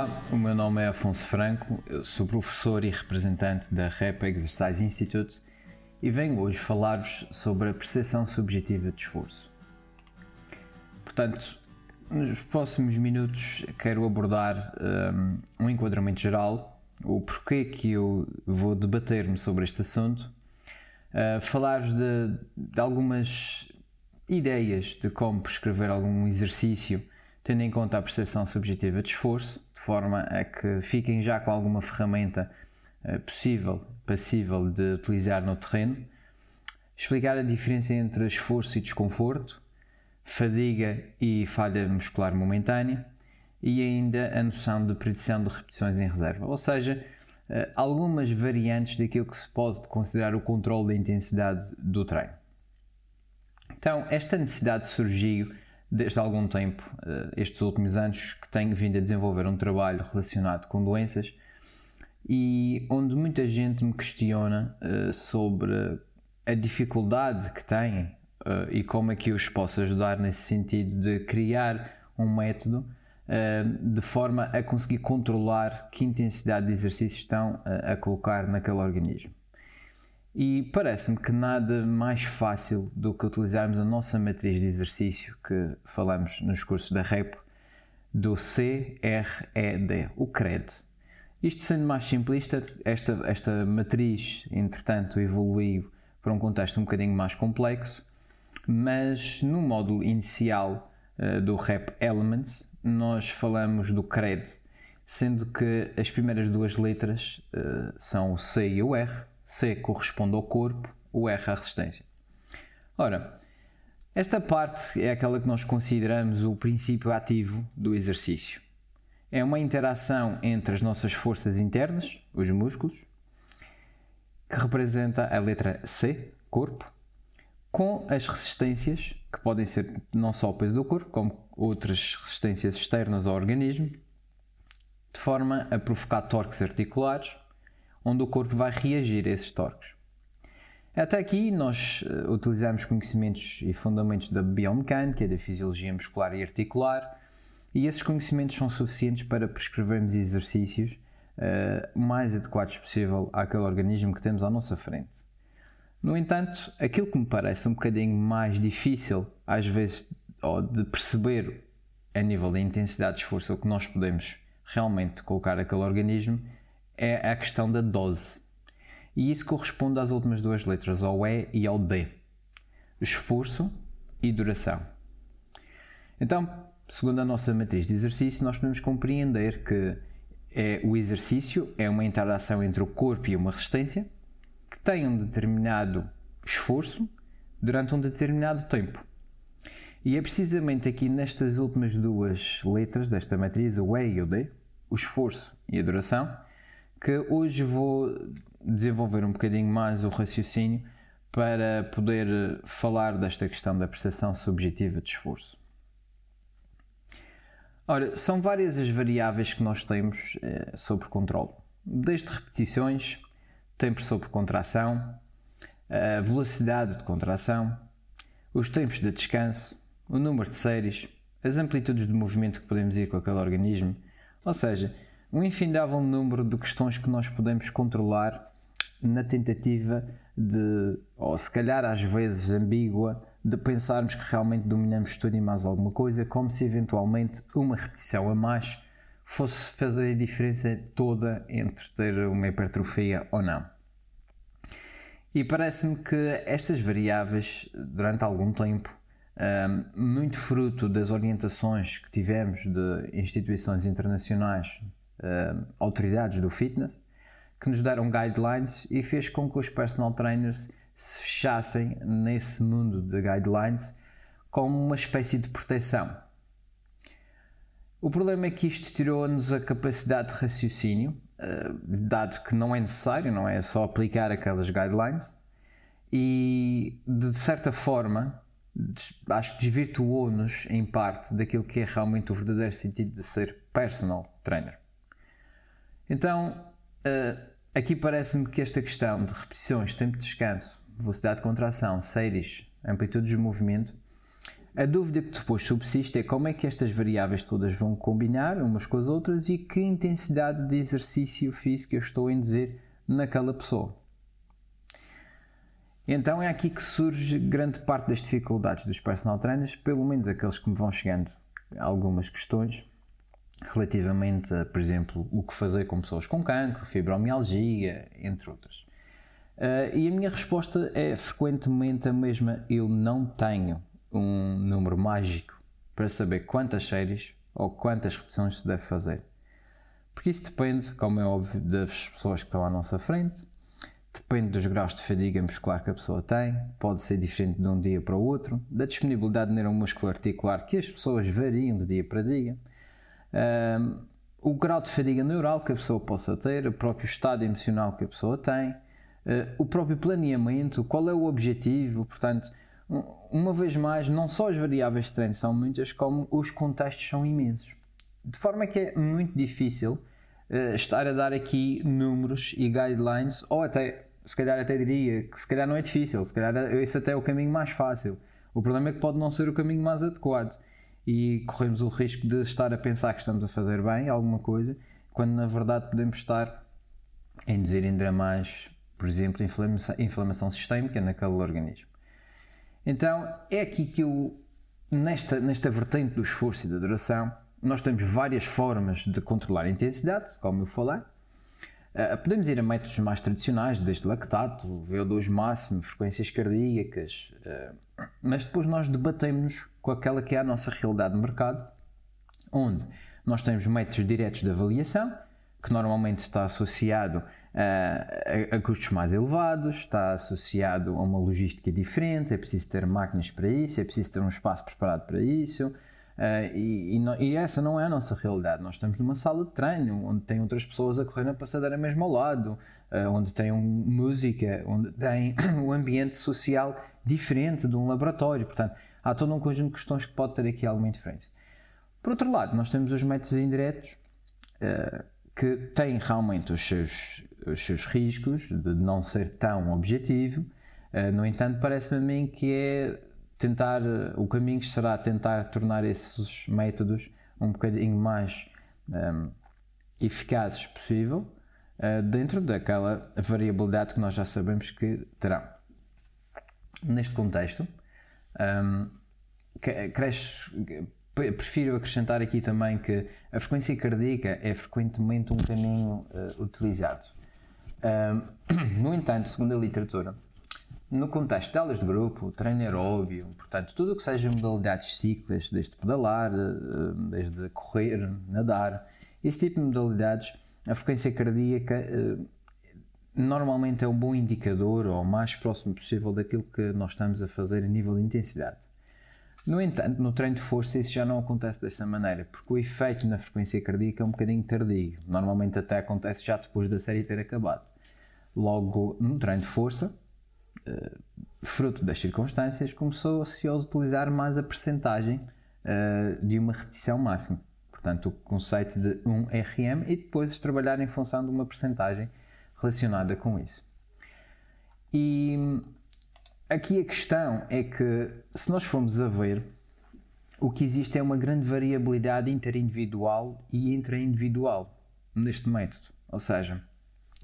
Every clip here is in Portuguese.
Olá, o meu nome é Afonso Franco, sou professor e representante da Rap Exercise Institute e venho hoje falar-vos sobre a percepção subjetiva de esforço. Portanto, nos próximos minutos quero abordar um, um enquadramento geral, o porquê que eu vou debater-me sobre este assunto, uh, falar-vos de, de algumas ideias de como prescrever algum exercício tendo em conta a percepção subjetiva de esforço, forma a que fiquem já com alguma ferramenta uh, possível, passível de utilizar no terreno, explicar a diferença entre esforço e desconforto, fadiga e falha muscular momentânea e ainda a noção de predição de repetições em reserva, ou seja, uh, algumas variantes daquilo que se pode considerar o controle da intensidade do treino. Então, esta necessidade surgiu desde algum tempo, eh, estes últimos anos, que tenho vindo a desenvolver um trabalho relacionado com doenças e onde muita gente me questiona eh, sobre a dificuldade que têm eh, e como é que eu os posso ajudar nesse sentido de criar um método de forma a conseguir controlar que intensidade de exercício estão a colocar naquele organismo. E parece-me que nada mais fácil do que utilizarmos a nossa matriz de exercício que falamos nos cursos da REP do CRED, o CRED. Isto sendo mais simplista, esta, esta matriz, entretanto, evoluiu para um contexto um bocadinho mais complexo, mas no módulo inicial uh, do REP Elements, nós falamos do CRED, sendo que as primeiras duas letras uh, são o C e o R, C corresponde ao corpo, o R à resistência. Ora, esta parte é aquela que nós consideramos o princípio ativo do exercício. É uma interação entre as nossas forças internas, os músculos, que representa a letra C, corpo, com as resistências, que podem ser não só o peso do corpo, como outras resistências externas ao organismo, de forma a provocar torques articulares onde o corpo vai reagir a esses torques. Até aqui nós uh, utilizamos conhecimentos e fundamentos da biomecânica, da fisiologia muscular e articular, e esses conhecimentos são suficientes para prescrevermos exercícios uh, mais adequados possível àquele organismo que temos à nossa frente. No entanto, aquilo que me parece um bocadinho mais difícil, às vezes, de perceber a nível da intensidade de esforço que nós podemos realmente colocar aquele organismo, é a questão da dose. E isso corresponde às últimas duas letras, ao E e ao D. Esforço e duração. Então, segundo a nossa matriz de exercício, nós podemos compreender que é, o exercício é uma interação entre o corpo e uma resistência que tem um determinado esforço durante um determinado tempo. E é precisamente aqui nestas últimas duas letras desta matriz, o E e o D, o esforço e a duração, que hoje vou desenvolver um bocadinho mais o raciocínio para poder falar desta questão da percepção subjetiva de esforço. Ora, são várias as variáveis que nós temos eh, sobre controle, desde repetições, tempo sobre contração, a velocidade de contração, os tempos de descanso, o número de séries, as amplitudes de movimento que podemos ir com aquele organismo, ou seja, um infindável número de questões que nós podemos controlar na tentativa de, ou se calhar às vezes ambígua, de pensarmos que realmente dominamos tudo e mais alguma coisa, como se eventualmente uma repetição a mais fosse fazer a diferença toda entre ter uma hipertrofia ou não. E parece-me que estas variáveis, durante algum tempo, muito fruto das orientações que tivemos de instituições internacionais uh, autoridades do fitness que nos deram guidelines e fez com que os personal trainers se fechassem nesse mundo de guidelines como uma espécie de proteção. O problema é que isto tirou-nos a capacidade de raciocínio, uh, dado que não é necessário, não é só aplicar aquelas guidelines, e de certa forma acho que desvirtuou-nos em parte daquilo que é realmente o verdadeiro sentido de ser personal trainer. Então, uh, aqui parece-me que esta questão de repetições, tempo de descanso, velocidade de contração, séries, amplitude de movimento, A dúvida que depois subsiste é como é que estas variáveis todas vão combinar umas com as outras e que intensidade de exercício físico eu estou a induzir naquela pessoa. Então é aqui que surge grande parte das dificuldades dos personal trainers, pelo menos aqueles que me vão chegando algumas questões relativamente a, por exemplo, o que fazer com pessoas com cancro, fibromialgia, entre outras. Uh, e a minha resposta é frequentemente a mesma: eu não tenho um número mágico para saber quantas séries ou quantas repetições se deve fazer. Porque isso depende, como é óbvio, das pessoas que estão à nossa frente, depende dos graus de fadiga muscular que a pessoa tem, pode ser diferente de um dia para o outro, da disponibilidade neuromuscular articular que as pessoas variam de dia para dia, um, o grau de fadiga neural que a pessoa possa ter, o próprio estado emocional que a pessoa tem, uh, o próprio planeamento, qual é o objetivo, portanto, uma vez mais, não só as variáveis de treino são muitas, como os contextos são imensos. De forma que é muito difícil uh, estar a dar aqui números e guidelines, ou até, se calhar até diria que se calhar não é difícil, se calhar esse até é o caminho mais fácil. O problema é que pode não ser o caminho mais adequado e corremos o risco de estar a pensar que estamos a fazer bem alguma coisa, quando na verdade podemos estar a induzir ainda mais, por exemplo, inflamação, inflamação sistémica naquele organismo. Então é aqui que eu, nesta, nesta vertente do esforço e da duração, nós temos várias formas de controlar a intensidade, como eu falei. Uh, podemos ir a métodos mais tradicionais, desde lactato, VO2 máximo, frequências cardíacas, uh, mas depois nós debatemos com aquela que é a nossa realidade de mercado, onde nós temos métodos diretos de avaliação, que normalmente está associado a, a, custos mais elevados, está associado a uma logística diferente, é preciso ter máquinas para isso, é preciso ter um espaço preparado para isso. Uh, e, e, e, essa não é a nossa realidade. Nós estamos numa sala de treino onde tem outras pessoas a correr na passadeira mesmo ao lado, uh, onde tem um, música, onde tem um ambiente social diferente de um laboratório. Portanto, há todo um conjunto de questões que pode ter aqui alguma interferência. Por outro lado, nós temos os métodos indiretos uh, que têm realmente os seus, os seus riscos de não ser tão objetivo. Uh, no entanto, parece-me a mim que é tentar, o caminho será tentar tornar esses métodos um bocadinho mais um, ehm, eficazes possível uh, dentro daquela variabilidade que nós já sabemos que terão. Neste contexto, um, cresce, prefiro acrescentar aqui também que a frequência cardíaca é frequentemente um caminho uh, utilizado. no entanto, segundo a literatura, no contexto de aulas de grupo, treino aeróbio, portanto, tudo o que seja modalidades ciclas, desde pedalar, uh, desde correr, nadar, esse tipo de modalidades, a frequência cardíaca uh, normalmente é um bom indicador ou mais próximo possível daquilo que nós estamos a fazer a nível de intensidade. No entanto, no treino de força isso já não acontece desta maneira, porque o efeito na frequência cardíaca é um bocadinho tardio. Normalmente até acontece já depois da série ter acabado. Logo, no treino de força, eh, fruto das circunstâncias, começou-se a utilizar mais a percentagem eh, de uma repetição máxima. Portanto, o conceito de 1 RM e depois trabalhar em função de uma percentagem relacionada com isso. E Aqui a questão é que, se nós formos a ver, o que existe é uma grande variabilidade interindividual e intraindividual neste método. Ou seja,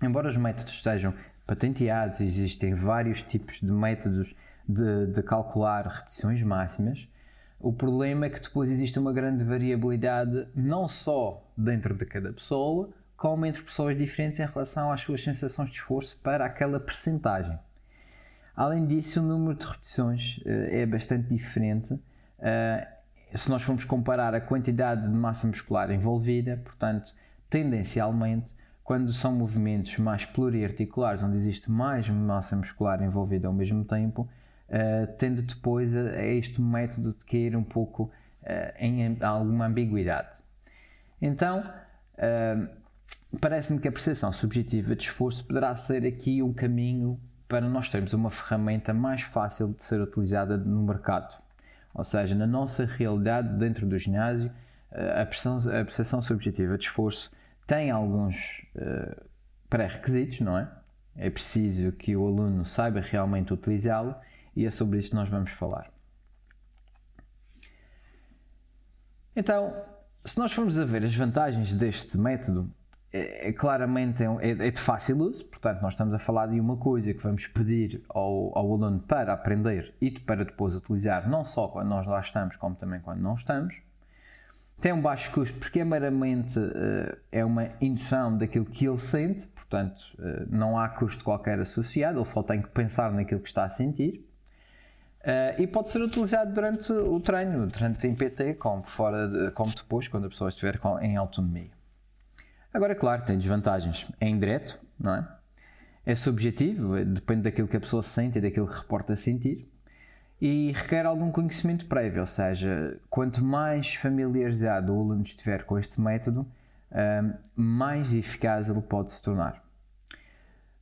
embora os métodos sejam patenteados, existem vários tipos de métodos de, de calcular repetições máximas, o problema é que depois existe uma grande variabilidade não só dentro de cada pessoa, como entre pessoas diferentes em relação às suas sensações de esforço para aquela percentagem. Além disso, o número de repetições uh, é bastante diferente. Uh, se nós formos comparar a quantidade de massa muscular envolvida, portanto, tendencialmente, quando são movimentos mais pluriarticulares, onde existe mais massa muscular envolvida ao mesmo tempo, uh, tende depois a, a, este método de cair um pouco uh, em alguma ambiguidade. Então, uh, parece-me que a percepção subjetiva de esforço poderá ser aqui um caminho para nós termos uma ferramenta mais fácil de ser utilizada no mercado. Ou seja, na nossa realidade dentro do ginásio, eh, a percepção, subjetiva de esforço tem alguns uh, pré-requisitos, não é? É preciso que o aluno saiba realmente utilizá-lo e é sobre isso que nós vamos falar. Então, se nós formos a ver as vantagens deste método, é, é claramente é, é, de fácil uso, portanto, nós estamos a falar de uma coisa que vamos pedir ao, ao aluno para aprender e para depois utilizar, não só quando nós lá estamos, como também quando não estamos. Tem um baixo custo porque é meramente uh, é uma indução daquilo que ele sente, portanto, uh, não há custo qualquer associado, ele só tem que pensar naquilo que está a sentir. Uh, e pode ser utilizado durante o treino, durante em PT, como, fora de, como depois, quando a pessoa estiver em autonomia. Agora, claro, tem desvantagens. É indireto, não é? É subjetivo, é, depende daquilo que a pessoa sente e daquilo que reporta sentir. E requer algum conhecimento prévio, ou seja, quanto mais familiarizado o aluno estiver com este método, mais eficaz ele pode se tornar.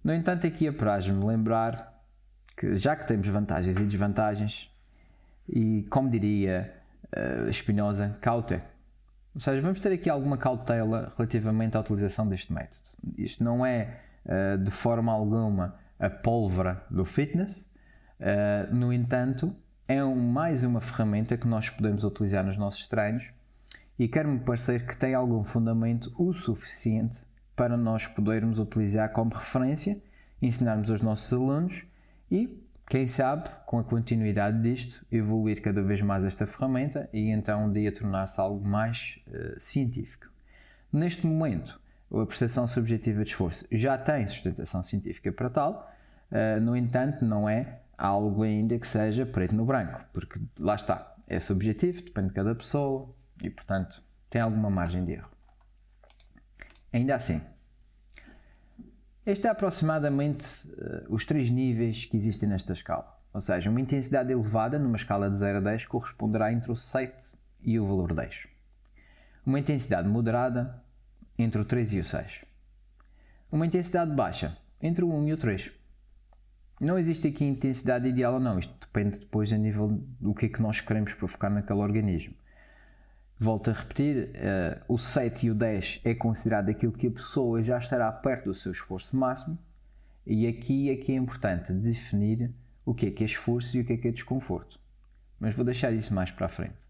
No entanto, aqui apraz-me lembrar que, já que temos vantagens e desvantagens, e como diria uh, Spinoza, caute, ou seja, vamos ter aqui alguma cautela relativamente à utilização deste método. Isto não é uh, de forma alguma a pólvora do fitness, uh, no entanto, é mais uma ferramenta que nós podemos utilizar nos nossos treinos e quer-me parecer que tem algum fundamento o suficiente para nós podermos utilizar como referência, ensinarmos aos nossos alunos e quem sabe, com a continuidade disto, evoluir cada vez mais esta ferramenta e então um dia tornar-se algo mais uh, científico. Neste momento, a percepção subjetiva de esforço já tem sustentação científica para tal, uh, no entanto, não é algo ainda que seja preto no branco, porque lá está, é subjetivo, depende de cada pessoa e, portanto, tem alguma margem de erro. Ainda assim, este é aproximadamente uh, os três níveis que existem nesta escala. Ou seja, uma intensidade elevada numa escala de 0 a 10 corresponderá entre o 7 e o valor 10. Uma intensidade moderada entre o 3 e o 6. Uma intensidade baixa entre o 1 e o 3. Não existe aqui intensidade ideal ou não, isto depende depois a nível do que é que nós queremos provocar naquele organismo. Volto a repetir, uh, o 7 e o 10 é considerado aquilo que a pessoa já estará perto do seu esforço máximo, e aqui é que é importante definir o que é que é esforço e o que é que é desconforto. Mas vou deixar isso mais para a frente.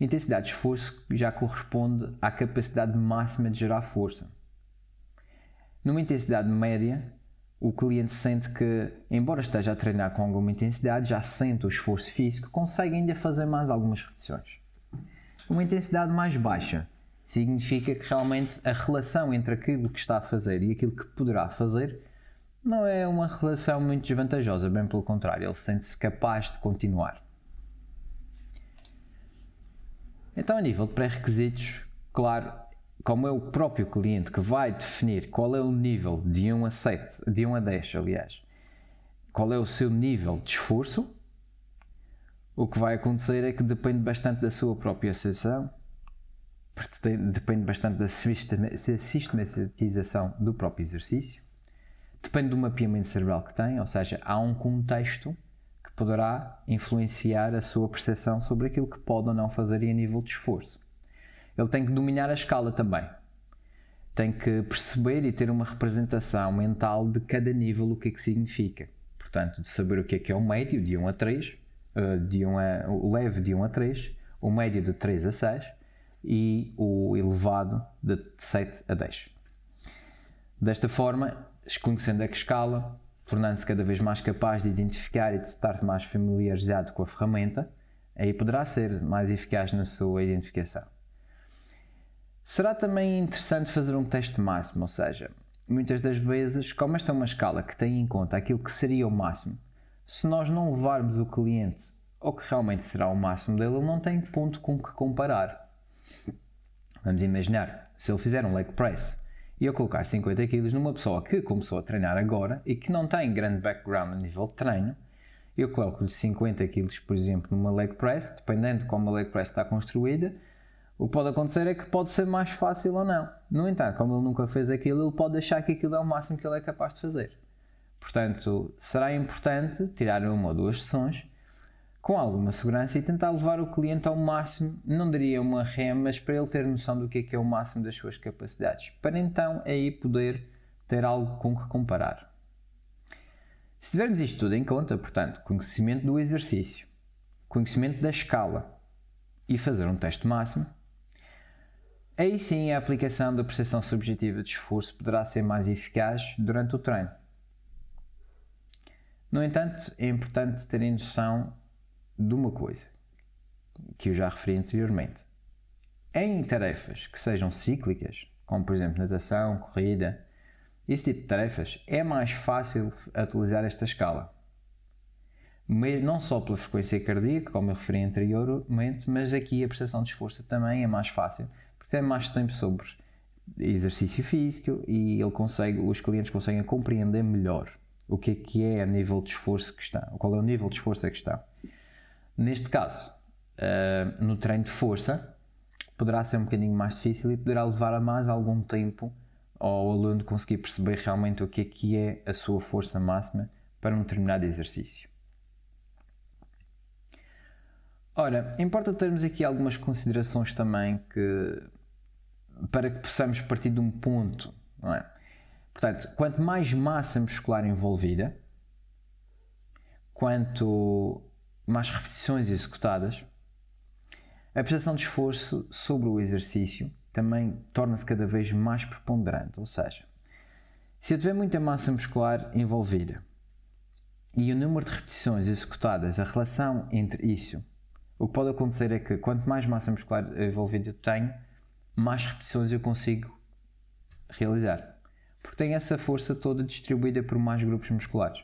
Intensidade de esforço já corresponde à capacidade máxima de gerar força. Numa intensidade média, o cliente sente que, embora esteja a treinar com alguma intensidade, já sente o esforço físico, consegue ainda fazer mais algumas repetições. Uma intensidade mais baixa significa que realmente a relação entre aquilo que está a fazer e aquilo que poderá fazer não é uma relação muito desvantajosa, bem pelo contrário, ele sente-se capaz de continuar. Então, a nível de pré-requisitos, claro, como é o próprio cliente que vai definir qual é o nível de 1 a 7, de 1 a 10, aliás, qual é o seu nível de esforço, o que vai acontecer é que depende bastante da sua própria sessão, depende bastante da sistematização do próprio exercício, depende do mapeamento cerebral que tem, ou seja, há um contexto que poderá influenciar a sua percepção sobre aquilo que pode ou não fazer e a nível de esforço. Ele tem que dominar a escala também. Tem que perceber e ter uma representação mental de cada nível o que é que significa. Portanto, de saber o que é que é o médio, de 1 a 3, eh, de 1 a, o leve de 1 a 3, o médio de 3 a 6 e o elevado de 7 a 10. Desta forma, conhecendo a escala, tornando-se cada vez mais capaz de identificar e de estar mais familiarizado com a ferramenta, aí poderá ser mais eficaz na sua identificação. Será também interessante fazer um teste máximo, ou seja, muitas das vezes, como esta é uma escala que tem em conta aquilo que seria o máximo, se nós não levarmos o cliente ao que realmente será o máximo dele, ele não tem ponto com que comparar. Vamos imaginar, se ele fizer um leg press e eu colocar 50 kg numa pessoa que começou a treinar agora e que não tem grande background a nível de treino, eu coloco-lhe 50 kg, por exemplo, numa leg press, dependendo de como a leg press está construída, o que pode acontecer é que pode ser mais fácil ou não. No entanto, como ele nunca fez aquilo, ele pode achar que aquilo é o máximo que ele é capaz de fazer. Portanto, será importante tirar uma ou duas sessões com alguma segurança e tentar levar o cliente ao máximo, não diria uma REM, mas para ele ter noção do que é que é o máximo das suas capacidades, para então aí poder ter algo com que comparar. Se tivermos isto tudo em conta, portanto, conhecimento do exercício, conhecimento da escala, e fazer um teste máximo, aí sim a aplicação da percepção subjetiva de esforço poderá ser mais eficaz durante o treino. No entanto, é importante terem noção de uma coisa que eu já referi anteriormente. Em tarefas que sejam cíclicas, como por exemplo natação, corrida, esse tipo de tarefas, é mais fácil utilizar esta escala. Não só pela frequência cardíaca, como eu referi anteriormente, mas aqui a percepção de esforço também é mais fácil, porque tem mais tempo sobre exercício físico e ele consegue, os clientes conseguem compreender melhor o que é que é a nível de esforço que está, qual é o nível de esforço a que está. Neste caso, uh, no treino de força, poderá ser um bocadinho mais difícil e poderá levar a mais algum tempo ao aluno conseguir perceber realmente o que é que é a sua força máxima para um determinado exercício. Ora, importa termos aqui algumas considerações também que para que possamos partir de um ponto, não é? Portanto, quanto mais massa muscular envolvida, quanto mais repetições executadas, a prestação de esforço sobre o exercício também torna-se cada vez mais preponderante. Ou seja, se eu tiver muita massa muscular envolvida e o número de repetições executadas, a relação entre isso, o que pode acontecer é que quanto mais massa muscular envolvida eu tenho, mais repetições eu consigo realizar. Porque tem essa força toda distribuída por mais grupos musculares.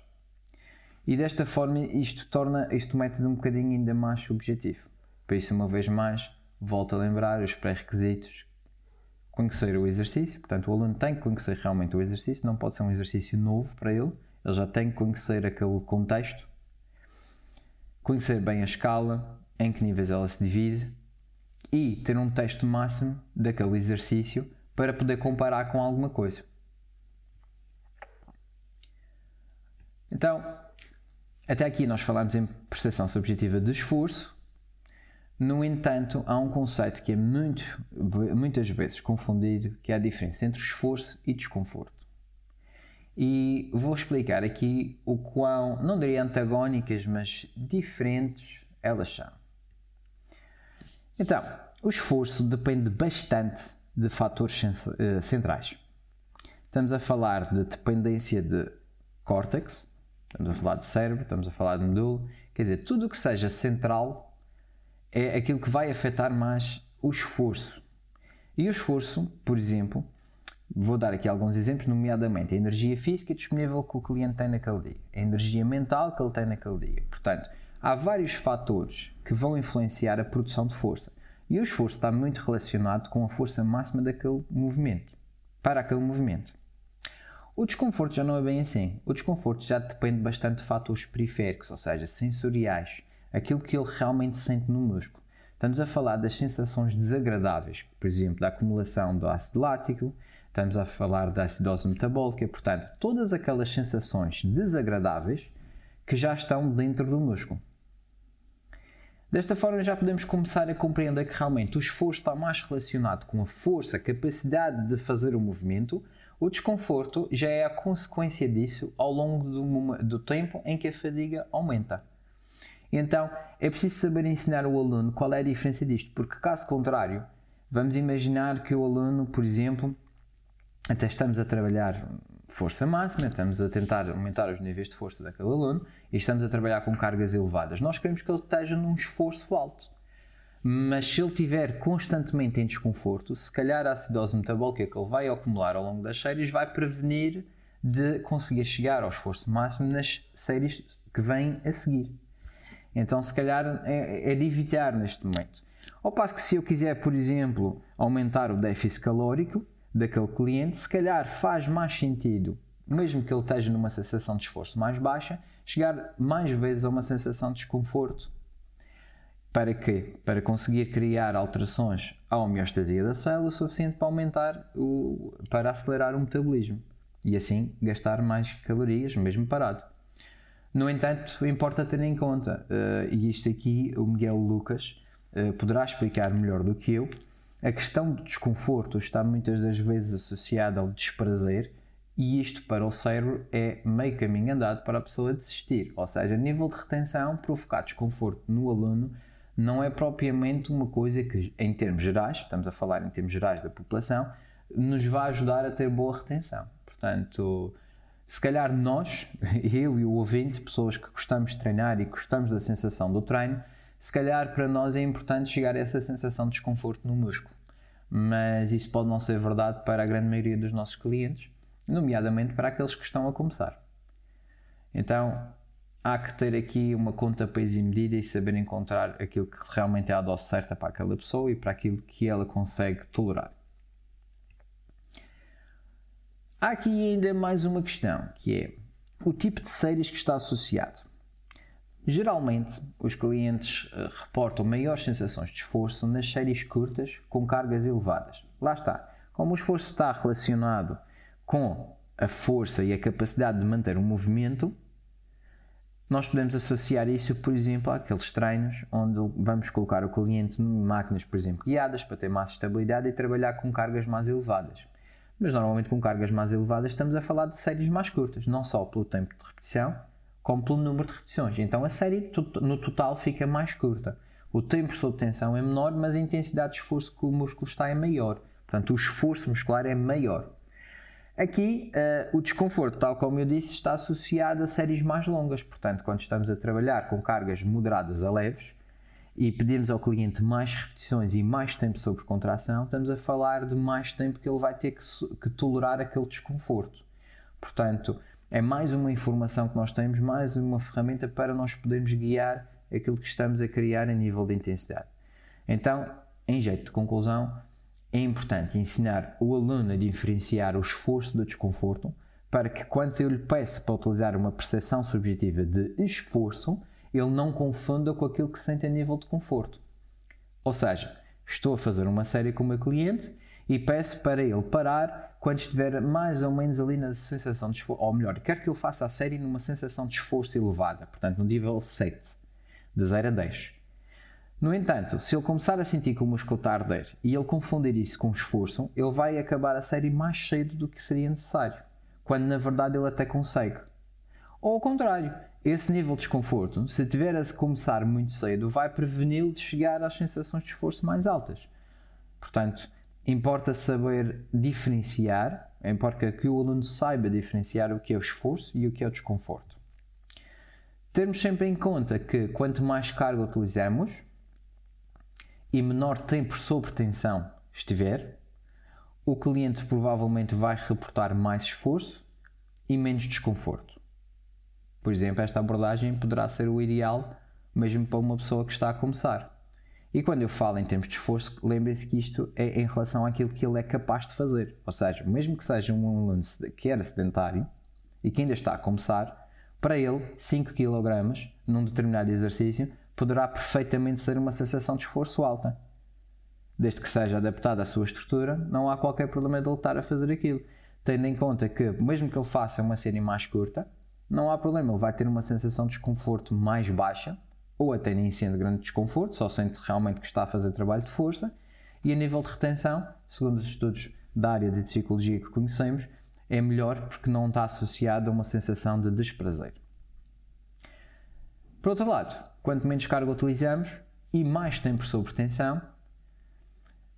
E desta forma isto torna este método um bocadinho ainda mais subjetivo. Por isso, uma vez mais, volto a lembrar os pré-requisitos. Conhecer o exercício, portanto, o aluno tem que conhecer realmente o exercício, não pode ser um exercício novo para ele, ele já tem que conhecer aquele contexto, conhecer bem a escala, em que níveis ela se divide e ter um teste máximo daquele exercício para poder comparar com alguma coisa. Então, até aqui nós falamos em percepção subjetiva de esforço, no entanto, há um conceito que é muito, muitas vezes confundido, que é a diferença entre esforço e desconforto. E vou explicar aqui o quão, não diria antagónicas, mas diferentes elas são. Então, o esforço depende bastante de fatores eh, centrais. Estamos a falar de dependência de córtex, estamos a falar de cérebro, estamos a falar de medulo, quer dizer, tudo o que seja central é aquilo que vai afetar mais o esforço. E o esforço, por exemplo, vou dar aqui alguns exemplos, nomeadamente a energia física disponível que o cliente tem naquele dia, a energia mental que ele tem naquele dia. Portanto, há vários fatores que vão influenciar a produção de força. E o esforço está muito relacionado com a força máxima daquele movimento, para aquele movimento. O desconforto já não é bem assim. O desconforto já depende bastante de fatores periféricos, ou seja, sensoriais, aquilo que ele realmente sente no músculo. Estamos a falar das sensações desagradáveis, por exemplo, da acumulação do ácido lático, estamos a falar da acidose metabólica, portanto, todas aquelas sensações desagradáveis que já estão dentro do músculo. Desta forma, já podemos começar a compreender que realmente o esforço está mais relacionado com a força, a capacidade de fazer o movimento. O desconforto já é a consequência disso ao longo do, do tempo em que a fadiga aumenta. Então é preciso saber ensinar o aluno qual é a diferença disto, porque caso contrário, vamos imaginar que o aluno, por exemplo, até estamos a trabalhar força máxima, estamos a tentar aumentar os níveis de força daquele aluno e estamos a trabalhar com cargas elevadas. Nós queremos que ele esteja num esforço alto. Mas se ele estiver constantemente em desconforto, se calhar a acidose metabólica que ele vai acumular ao longo das séries vai prevenir de conseguir chegar ao esforço máximo nas séries que vêm a seguir. Então, se calhar, é, é de evitar neste momento. Ao passo que, se eu quiser, por exemplo, aumentar o déficit calórico daquele cliente, se calhar faz mais sentido, mesmo que ele esteja numa sensação de esforço mais baixa, chegar mais vezes a uma sensação de desconforto. Para quê? Para conseguir criar alterações à homeostasia da célula suficiente para aumentar o, para acelerar o metabolismo e assim gastar mais calorias, mesmo parado. No entanto, importa ter em conta, uh, e isto aqui o Miguel Lucas uh, poderá explicar melhor do que eu, a questão do desconforto está muitas das vezes associada ao desprazer e isto para o cérebro é meio caminho andado para a pessoa desistir. Ou seja, nível de retenção, provocar desconforto no aluno não é propriamente uma coisa que, em termos gerais, estamos a falar em termos gerais da população, nos vai ajudar a ter boa retenção. Portanto, se calhar nós, eu e o ouvinte, pessoas que gostamos de treinar e gostamos da sensação do treino, se calhar para nós é importante chegar a essa sensação de desconforto no músculo. Mas isso pode não ser verdade para a grande maioria dos nossos clientes, nomeadamente para aqueles que estão a começar. Então, há que ter aqui uma conta peso e medida e saber encontrar aquilo que realmente é a dose certa para aquela pessoa e para aquilo que ela consegue tolerar. Há aqui ainda mais uma questão, que é o tipo de séries que está associado. Geralmente, os clientes uh, reportam maiores sensações de esforço nas séries curtas com cargas elevadas. Lá está. Como o esforço está relacionado com a força e a capacidade de manter um movimento, nós podemos associar isso, por exemplo, àqueles treinos onde vamos colocar o cliente em máquinas, por exemplo, guiadas para ter mais estabilidade e trabalhar com cargas mais elevadas. Mas normalmente com cargas mais elevadas estamos a falar de séries mais curtas, não só pelo tempo de repetição, como pelo número de repetições. Então a série no total fica mais curta. O tempo sob tensão é menor, mas a intensidade de esforço que o músculo está é maior. Portanto, o esforço muscular é maior. Aqui, uh, o desconforto, tal como eu disse, está associado a séries mais longas. Portanto, quando estamos a trabalhar com cargas moderadas a leves e pedimos ao cliente mais repetições e mais tempo sobre contração, estamos a falar de mais tempo que ele vai ter que, que tolerar aquele desconforto. Portanto, é mais uma informação que nós temos, mais uma ferramenta para nós podermos guiar aquilo que estamos a criar a nível de intensidade. Então, em jeito de conclusão, é importante ensinar o aluno a diferenciar o esforço do desconforto para que quando eu lhe peço para utilizar uma percepção subjetiva de esforço, ele não confunda com aquilo que sente a nível de conforto. Ou seja, estou a fazer uma série com o meu cliente e peço para ele parar quando estiver mais ou menos ali na sensação de esforço, ou melhor, quero que ele faça a série numa sensação de esforço elevada, portanto no nível 7, de 0 a 10. No entanto, se ele começar a sentir que o músculo está a arder e ele confundir isso com esforço, ele vai acabar a série mais cedo do que seria necessário, quando na verdade ele até consegue. Ou ao contrário, esse nível de desconforto, se tiver a começar muito cedo, vai preveni-lo de chegar às sensações de esforço mais altas. Portanto, importa saber diferenciar, importa que o aluno saiba diferenciar o que é o esforço e o que é o desconforto. Termos sempre em conta que quanto mais carga utilizamos, e menor tempo sobre tensão estiver, o cliente provavelmente vai reportar mais esforço e menos desconforto. Por exemplo, esta abordagem poderá ser o ideal mesmo para uma pessoa que está a começar. E quando eu falo em termos de esforço, lembrem-se que isto é em relação àquilo que ele é capaz de fazer. Ou seja, mesmo que seja um aluno que era sedentário e que ainda está a começar, para ele 5 kg num determinado exercício poderá perfeitamente ser uma sensação de esforço alta. Desde que seja adaptada à sua estrutura, não há qualquer problema de ele estar a fazer aquilo. Tendo em conta que, mesmo que ele faça uma série mais curta, não há problema, ele vai ter uma sensação de desconforto mais baixa, ou até nem sendo grande desconforto, só sente realmente que está a fazer trabalho de força, e a nível de retenção, segundo os estudos da área de psicologia que conhecemos, é melhor porque não está associado a uma sensação de desprazer. Por outro lado, quanto menos carga utilizamos e mais tempo sob tensão,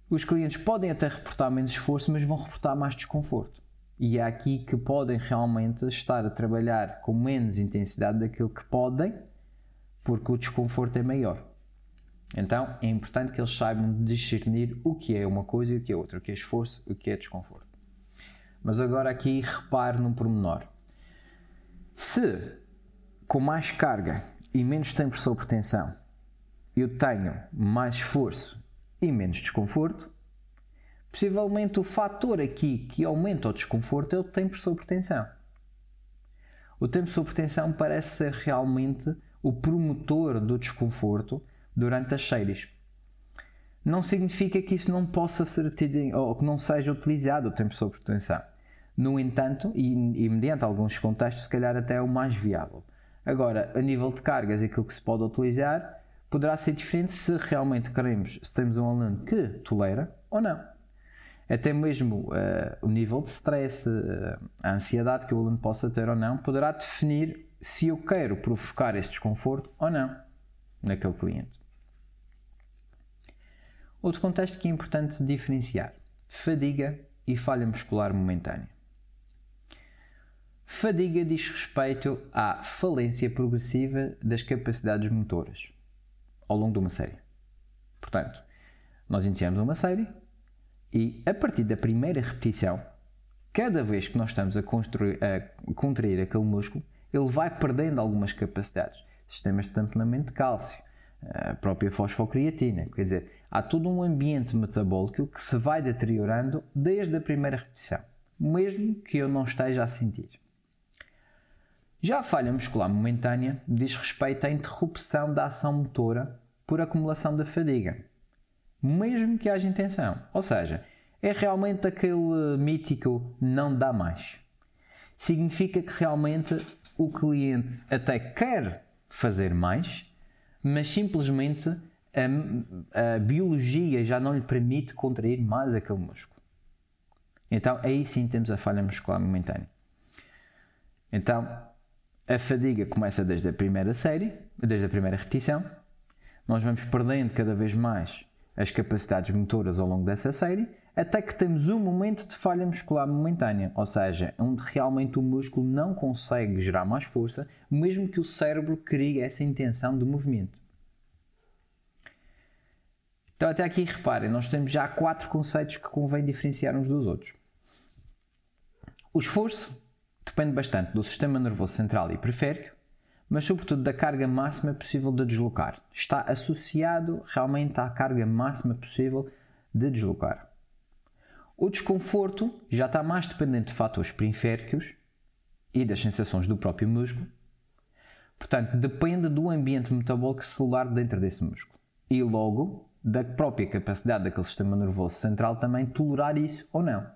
os clientes podem até reportar menos esforço, mas vão reportar mais desconforto. E é aqui que podem realmente estar a trabalhar com menos intensidade daquilo que podem, porque o desconforto é maior. Então é importante que eles saibam discernir o que é uma coisa e o que é outra, o que é esforço e o que é desconforto. Mas agora aqui repare num pormenor. Se com mais carga e menos tempo sob tensão, eu tenho mais esforço e menos desconforto, possivelmente o fator aqui que aumenta o desconforto é o tempo sob tensão. O tempo sob tensão parece ser realmente o promotor do desconforto durante as séries. Não significa que isso não possa ser tido ou que não seja utilizado o tempo sob tensão. No entanto, e, e mediante alguns contextos, se calhar até é o mais viável. Agora, a nível de cargas, aquilo que se pode utilizar poderá ser diferente se realmente queremos, se temos um aluno que tolera ou não. Até mesmo uh, o nível de stress, uh, a ansiedade que o aluno possa ter ou não, poderá definir se eu quero provocar esse desconforto ou não naquele cliente. Outro contexto que é importante diferenciar: fadiga e falha muscular momentânea. Fadiga diz respeito à falência progressiva das capacidades motoras ao longo de uma série. Portanto, nós iniciamos uma série e a partir da primeira repetição, cada vez que nós estamos a, a contrair aquele músculo, ele vai perdendo algumas capacidades. Sistemas de tamponamento de cálcio, a própria fosfocreatina. Quer dizer, há todo um ambiente metabólico que se vai deteriorando desde a primeira repetição, mesmo que eu não esteja a sentir. Já a falha muscular momentânea diz respeito à interrupção da ação motora por acumulação da fadiga, mesmo que haja intenção. Ou seja, é realmente aquele mítico não dá mais. Significa que realmente o cliente até quer fazer mais, mas simplesmente a, a, biologia já não lhe permite contrair mais aquele músculo. Então aí sim temos a falha muscular momentânea. Então a fadiga começa desde a primeira série, desde a primeira repetição. Nós vamos perdendo cada vez mais as capacidades motoras ao longo dessa série, até que temos um momento de falha muscular momentânea, ou seja, onde realmente o músculo não consegue gerar mais força, mesmo que o cérebro crie essa intenção de movimento. Então, até aqui reparem, nós temos já quatro conceitos que convém diferenciar uns dos outros. O esforço depende bastante do sistema nervoso central e periférico, mas sobretudo da carga máxima possível de deslocar. Está associado realmente à carga máxima possível de deslocar. O desconforto já está mais dependente de fatores periféricos e das sensações do próprio músculo. Portanto, depende do ambiente metabólico celular dentro desse músculo. E logo, da própria capacidade daquele sistema nervoso central também tolerar isso ou não.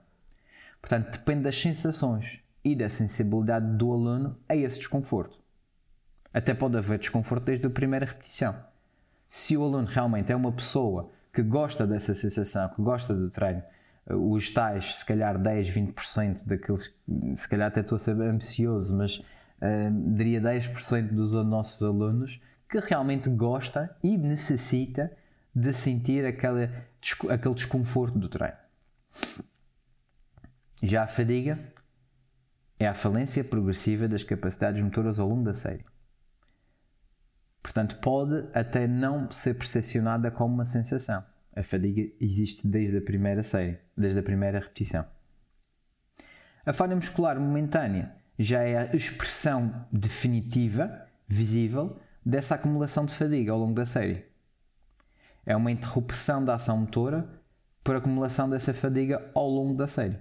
Portanto, depende das sensações e da sensibilidade do aluno a esse desconforto. Até pode haver desconforto desde a primeira repetição. Se o aluno realmente é uma pessoa que gosta dessa sensação, que gosta do treino, eh, os tais, se calhar 10, 20% daqueles, se calhar até estou a ser ambicioso, mas uh, diria 10% dos nossos alunos que realmente gosta e necessita de sentir aquele, aquele desconforto do treino. Já a fadiga é a falência progressiva das capacidades motoras ao longo da série. Portanto, pode até não ser percepcionada como uma sensação. A fadiga existe desde a primeira série, desde a primeira repetição. A falha muscular momentânea já é a expressão definitiva, visível, dessa acumulação de fadiga ao longo da série é uma interrupção da ação motora por acumulação dessa fadiga ao longo da série.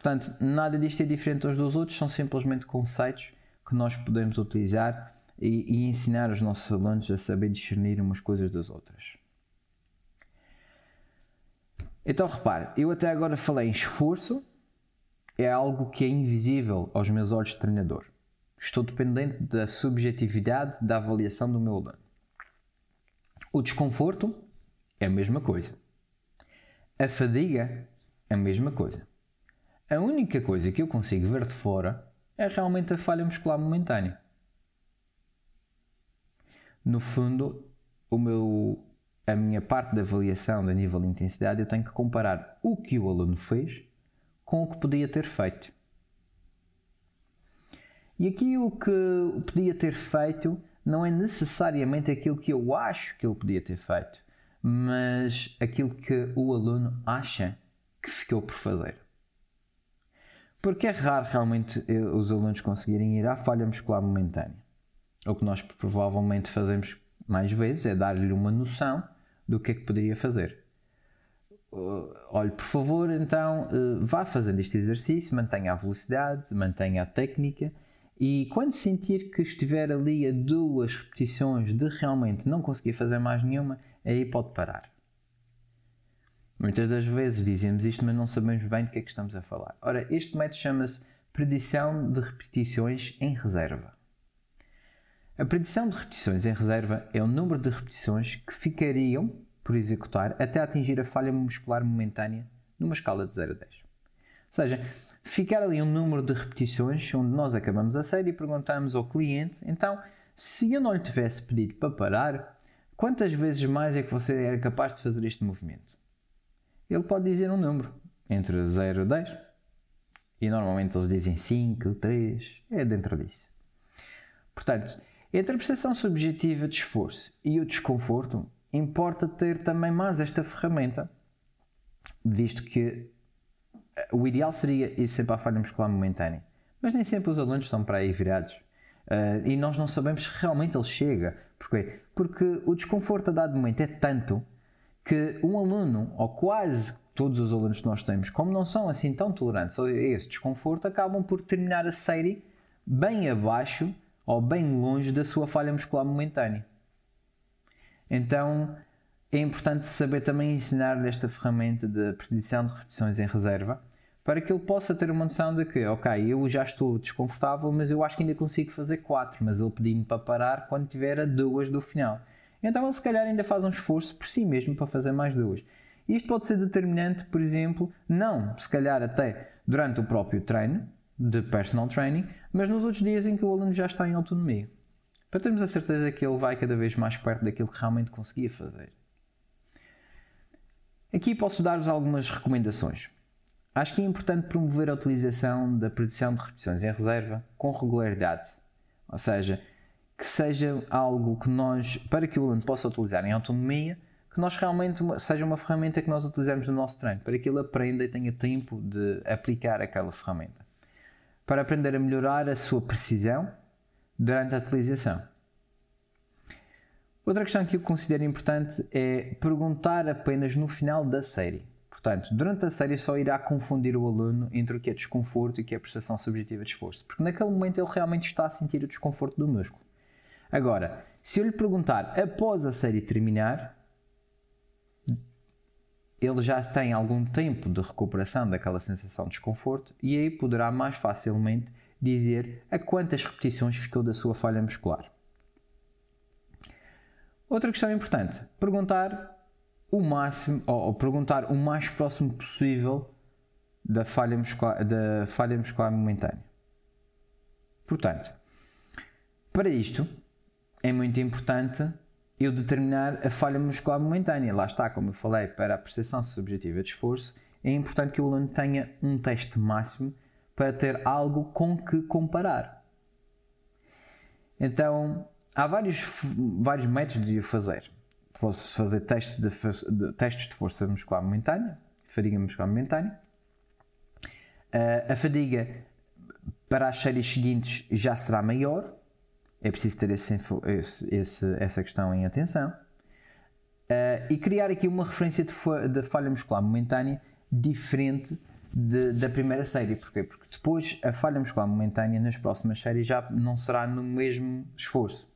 Portanto, nada disto é diferente uns dos outros, são simplesmente conceitos que nós podemos utilizar e, e ensinar os nossos alunos a saber discernir umas coisas das outras. Então repare, eu até agora falei em esforço, é algo que é invisível aos meus olhos de treinador. Estou dependente da subjetividade da avaliação do meu aluno. O desconforto é a mesma coisa. A fadiga é a mesma coisa. A única coisa que eu consigo ver de fora é realmente a falha muscular momentânea. No fundo, o meu, a minha parte da avaliação da nível de intensidade, eu tenho que comparar o que o aluno fez com o que podia ter feito. E aqui o que podia ter feito não é necessariamente aquilo que eu acho que ele podia ter feito, mas aquilo que o aluno acha que ficou por fazer. Porque é raro realmente eh, os alunos conseguirem ir à falha muscular momentânea. O que nós provavelmente fazemos mais vezes é dar-lhe uma noção do que é que poderia fazer. Uh, olhe, por favor, então uh, vá fazendo este exercício, mantenha a velocidade, mantenha a técnica e quando sentir que estiver ali a duas repetições de realmente não conseguir fazer mais nenhuma, aí pode parar. Muitas das vezes dizemos isto, mas não sabemos bem do que é que estamos a falar. Ora, este método chama-se predição de repetições em reserva. A predição de repetições em reserva é o número de repetições que ficariam por executar até atingir a falha muscular momentânea numa escala de 0 a 10. Ou seja, ficar ali um número de repetições onde nós acabamos a série e perguntamos ao cliente, então, se eu não lhe tivesse pedido para parar, quantas vezes mais é que você era capaz de fazer este movimento? Ele pode dizer um número, entre 0 e 10. E normalmente eles dizem 5, 3, é dentro disso. Portanto, entre a percepção subjetiva de esforço e o desconforto, importa ter também mais esta ferramenta, visto que eh, o ideal seria ir sempre à falha muscular momentânea. Mas nem sempre os alunos estão para aí virados. Uh, e nós não sabemos se realmente ele chega. Porquê? Porque o desconforto a dado momento é tanto que um aluno, ou quase todos os alunos que nós temos, como não são assim tão tolerantes a esse desconforto, acabam por terminar a série bem abaixo ou bem longe da sua falha muscular momentânea. Então é importante saber também ensinar esta ferramenta de predição de repetições em reserva para que ele possa ter uma noção de que, ok, eu já estou desconfortável, mas eu acho que ainda consigo fazer 4, mas ele pediu-me para parar quando tiver a duas do final. Então ele se calhar ainda faz um esforço por si mesmo para fazer mais duas. Isto pode ser determinante, por exemplo, não se calhar até durante o próprio treino de personal training, mas nos outros dias em que o aluno já está em autonomia. Para termos a certeza que ele vai cada vez mais perto daquilo que realmente conseguia fazer. Aqui posso dar-vos algumas recomendações. Acho que é importante promover a utilização da predição de repetições em reserva com regularidade. Ou seja, que seja algo que nós, para que o aluno possa utilizar em autonomia, que nós realmente seja uma ferramenta que nós utilizamos no nosso treino, para que ele aprenda e tenha tempo de aplicar aquela ferramenta. Para aprender a melhorar a sua precisão durante a utilização. Outra questão que eu considero importante é perguntar apenas no final da série. Portanto, durante a série só irá confundir o aluno entre o que é desconforto e o que é prestação subjetiva de esforço, porque naquele momento ele realmente está a sentir o desconforto do músculo. Agora, se eu lhe perguntar após a série terminar, ele já tem algum tempo de recuperação daquela sensação de desconforto e aí poderá mais facilmente dizer a quantas repetições ficou da sua falha muscular. Outra questão importante: perguntar o máximo ou, perguntar o mais próximo possível da falha muscular, da falha muscular momentânea. Portanto, para isto, é muito importante eu determinar a falha muscular momentânea. Lá está, como eu falei, para a percepção subjetiva de esforço, é importante que o aluno tenha um teste máximo para ter algo com que comparar. Então, há vários, vários métodos de o fazer. Posso fazer testes de, de, testes de força muscular momentânea, fadiga muscular momentânea. Uh, a fadiga para as séries seguintes já será maior, é preciso ter esse, esse, essa questão em atenção. Uh, e criar aqui uma referência de, de falha muscular momentânea diferente de, da primeira série. Porquê? Porque depois a falha muscular momentânea nas próximas séries já não será no mesmo esforço,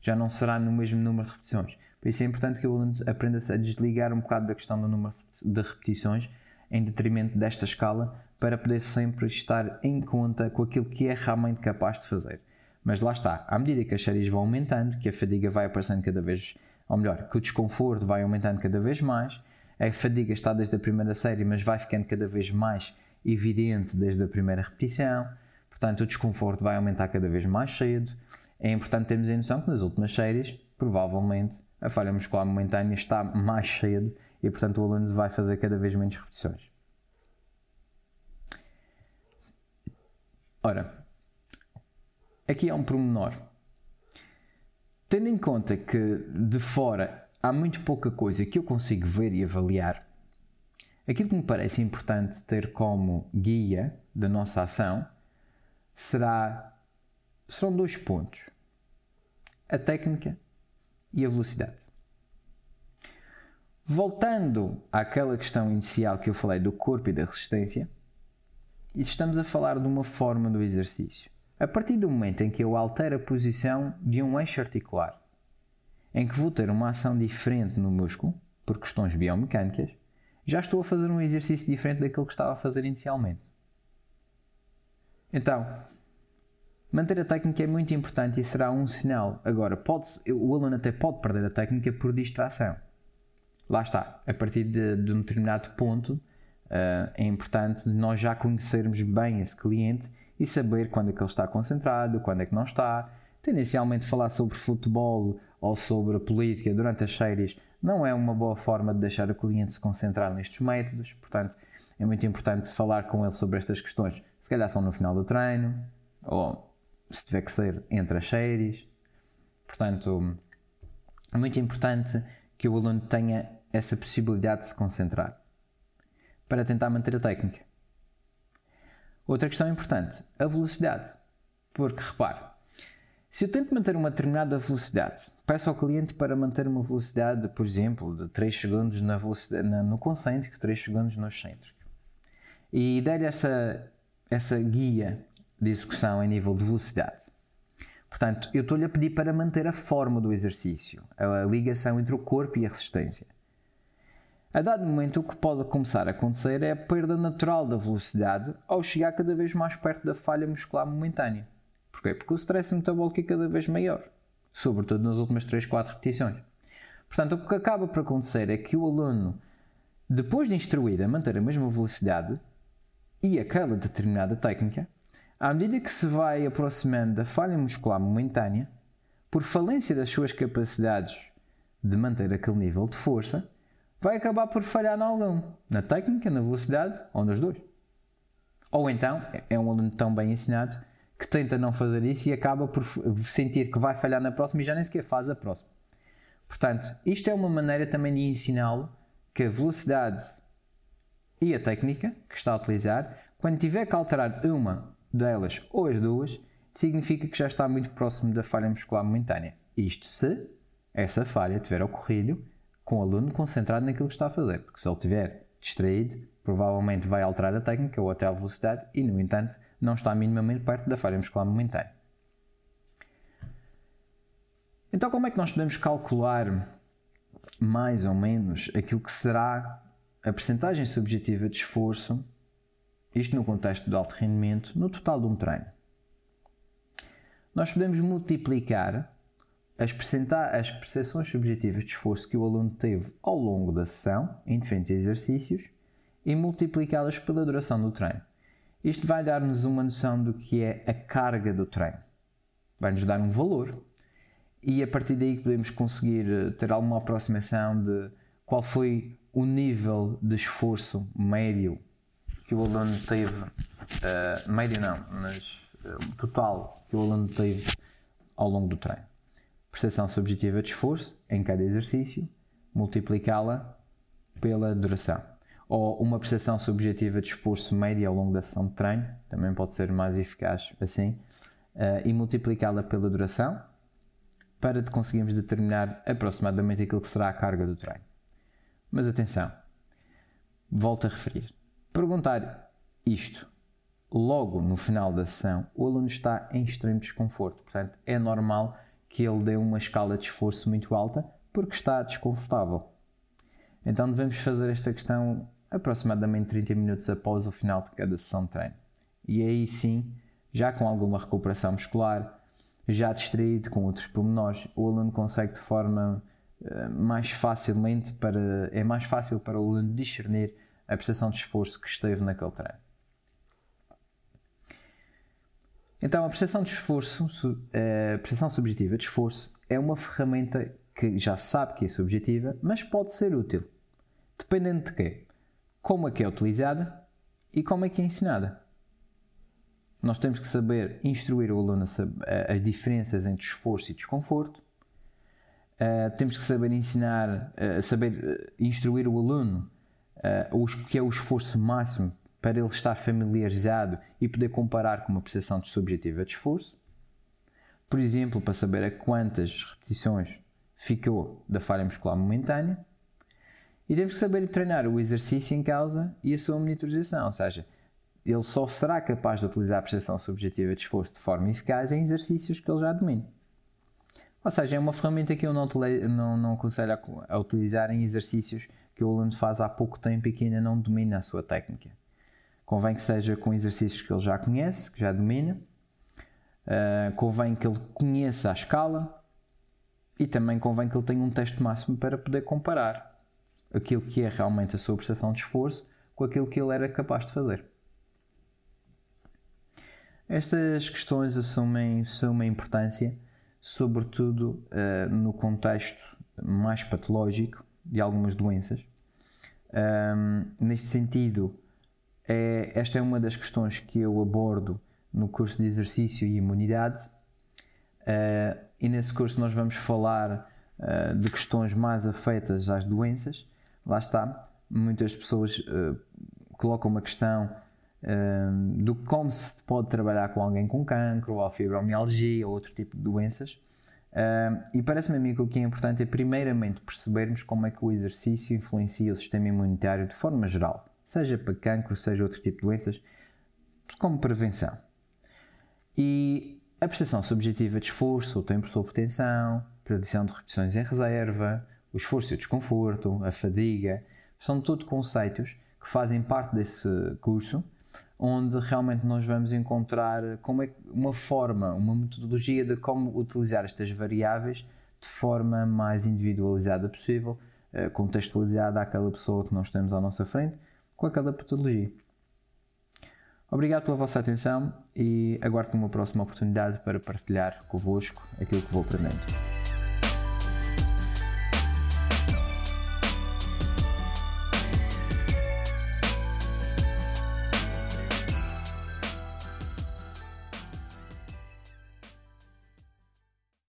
já não será no mesmo número de repetições. Por isso é importante que o aluno aprenda a desligar um bocado da questão do número de repetições em detrimento desta escala para poder sempre estar em conta com aquilo que é realmente capaz de fazer. Mas lá está, à medida que as séries vão aumentando, que a fadiga vai aparecendo cada vez, ou melhor, que o desconforto vai aumentando cada vez mais, a fadiga está desde a primeira série, mas vai ficando cada vez mais evidente desde a primeira repetição, portanto o desconforto vai aumentar cada vez mais cedo. É importante termos a noção que nas últimas séries, provavelmente, a falha muscular momentânea está mais cedo e, portanto, o aluno vai fazer cada vez menos repetições. Ora, aqui há um pormenor. Tendo em conta que de fora há muito pouca coisa que eu consigo ver e avaliar, aquilo que me parece importante ter como guia da nossa ação será, serão dois pontos: a técnica e a velocidade. Voltando àquela questão inicial que eu falei do corpo e da resistência, estamos a falar de uma forma do exercício. A partir do momento em que eu altero a posição de um eixo articular, em que vou ter uma ação diferente no músculo, por questões biomecânicas, já estou a fazer um exercício diferente daquilo que estava a fazer inicialmente. Então, manter a técnica é muito importante e será um sinal. Agora, o aluno até pode perder a técnica por distração. Lá está, a partir de, de um determinado ponto, uh, é importante nós já conhecermos bem esse cliente e saber quando é que ele está concentrado, quando é que não está. Tendencialmente falar sobre futebol ou sobre política durante as séries não é uma boa forma de deixar o cliente se concentrar nestes métodos, portanto é muito importante falar com ele sobre estas questões. Se calhar são no final do treino, ou se tiver que ser entre as séries. Portanto, é muito importante que o aluno tenha essa possibilidade de se concentrar para tentar manter a técnica. Outra questão importante, a velocidade. Porque repare, se eu tento manter uma determinada velocidade, peço ao cliente para manter uma velocidade, por exemplo, de 3 segundos na na, no concêntrico, 3 segundos no excêntrico, e der essa, essa guia de execução em nível de velocidade. Portanto, eu estou-lhe a pedir para manter a forma do exercício, a ligação entre o corpo e a resistência. A dado momento, o que pode começar a acontecer é a perda natural da velocidade ao chegar cada vez mais perto da falha muscular momentânea. Porquê? Porque o stress metabólico é cada vez maior, sobretudo nas últimas 3, 4 repetições. Portanto, o que acaba por acontecer é que o aluno, depois de instruir a manter a mesma velocidade e aquela determinada técnica, à medida que se vai aproximando da falha muscular momentânea, por falência das suas capacidades de manter aquele nível de força, vai acabar por falhar em algum, na técnica, na velocidade ou nos dois. Ou então é um aluno tão bem ensinado que tenta não fazer isso e acaba por sentir que vai falhar na próxima e já nem sequer faz a próxima. Portanto, isto é uma maneira também de ensiná-lo que a velocidade e a técnica que está a utilizar, quando tiver que alterar uma delas ou as duas, significa que já está muito próximo da falha muscular momentânea. Isto se essa falha tiver ocorrido com o aluno concentrado naquilo que está a fazer, porque se ele estiver distraído, provavelmente vai alterar a técnica ou até a velocidade e, no entanto, não está minimamente perto da falha muscular momentânea. Então, como é que nós podemos calcular mais ou menos aquilo que será a percentagem subjetiva de esforço isto no contexto de alto rendimento, no total de um treino. Nós podemos multiplicar as, as percepções subjetivas de esforço que o aluno teve ao longo da sessão, em diferentes exercícios, e multiplicá-las pela duração do treino. Isto vai dar-nos uma noção do que é a carga do treino. Vai-nos dar um valor e a partir daí podemos conseguir eh, ter alguma aproximação de qual foi o nível de esforço médio que o aluno teve, uh, médio não, mas uh, total que o aluno teve ao longo do treino. Percepção subjetiva de esforço em cada exercício, multiplicá-la pela duração. Ou uma percepção subjetiva de esforço médio ao longo da sessão de treino, também pode ser mais eficaz assim, uh, e multiplicá-la pela duração para conseguirmos determinar aproximadamente aquilo que será a carga do treino. Mas atenção, volto a referir Perguntar isto logo no final da sessão, o aluno está em extremo desconforto. Portanto, é normal que ele dê uma escala de esforço muito alta porque está desconfortável. Então devemos fazer esta questão aproximadamente 30 minutos após o final de cada sessão de treino. E aí sim, já com alguma recuperação muscular, já distraído com outros pormenores, o aluno consegue de forma uh, mais facilmente para é mais fácil para o aluno discernir a prestação de esforço que esteve naquele treino. Então, a prestação de esforço, a prestação subjetiva de esforço, é uma ferramenta que já sabe que é subjetiva, mas pode ser útil. Dependendo de quê? Como é que é utilizada e como é que é ensinada. Nós temos que saber instruir o aluno as diferenças entre esforço e desconforto. Uh, temos que saber ensinar, uh, saber instruir o aluno uh, o que é o esforço máximo para ele estar familiarizado e poder comparar com uma percepção subjetiva de esforço. Por exemplo, para saber a quantas repetições ficou da falha muscular momentânea. E temos que saber treinar o exercício em causa e a sua monitorização, ou seja, ele só será capaz de utilizar a percepção subjetiva de esforço de forma eficaz em exercícios que ele já domina. Ou seja, é uma ferramenta que eu não, não, não aconselho a, a utilizar em exercícios que o aluno faz há pouco tempo e que ainda não domina a sua técnica. Convém que seja com exercícios que ele já conhece, que já domina. Uh, convém que ele conheça a escala e também convém que ele tenha um teste máximo para poder comparar aquilo que é realmente a sua prestação de esforço com aquilo que ele era capaz de fazer. Estas questões assumem suma importância, sobretudo uh, no contexto mais patológico de algumas doenças. Um, neste sentido, é, esta é uma das questões que eu abordo no curso de exercício e imunidade. Uh, e nesse curso nós vamos falar uh, de questões mais afetas às doenças. Lá está, muitas pessoas uh, colocam uma questão do como se pode trabalhar com alguém com cancro, ou fibromialgia, ou outro tipo de doenças. e parece-me a mim que o que é importante é primeiramente percebermos como é que o exercício influencia o sistema imunitário de forma geral, seja para cancro, seja outro tipo de doenças, como prevenção. E a prestação subjetiva de esforço, o tempo sob tensão, predição de repetições em reserva, o esforço e o desconforto, a fadiga, são tudo conceitos que fazem parte desse curso, onde realmente nós vamos encontrar como é uma forma, uma metodologia de como utilizar estas variáveis de forma mais individualizada possível, eh, contextualizada àquela pessoa que nós temos à nossa frente, com aquela patologia. Obrigado pela vossa atenção e aguardo uma próxima oportunidade para partilhar convosco aquilo que vou aprendendo.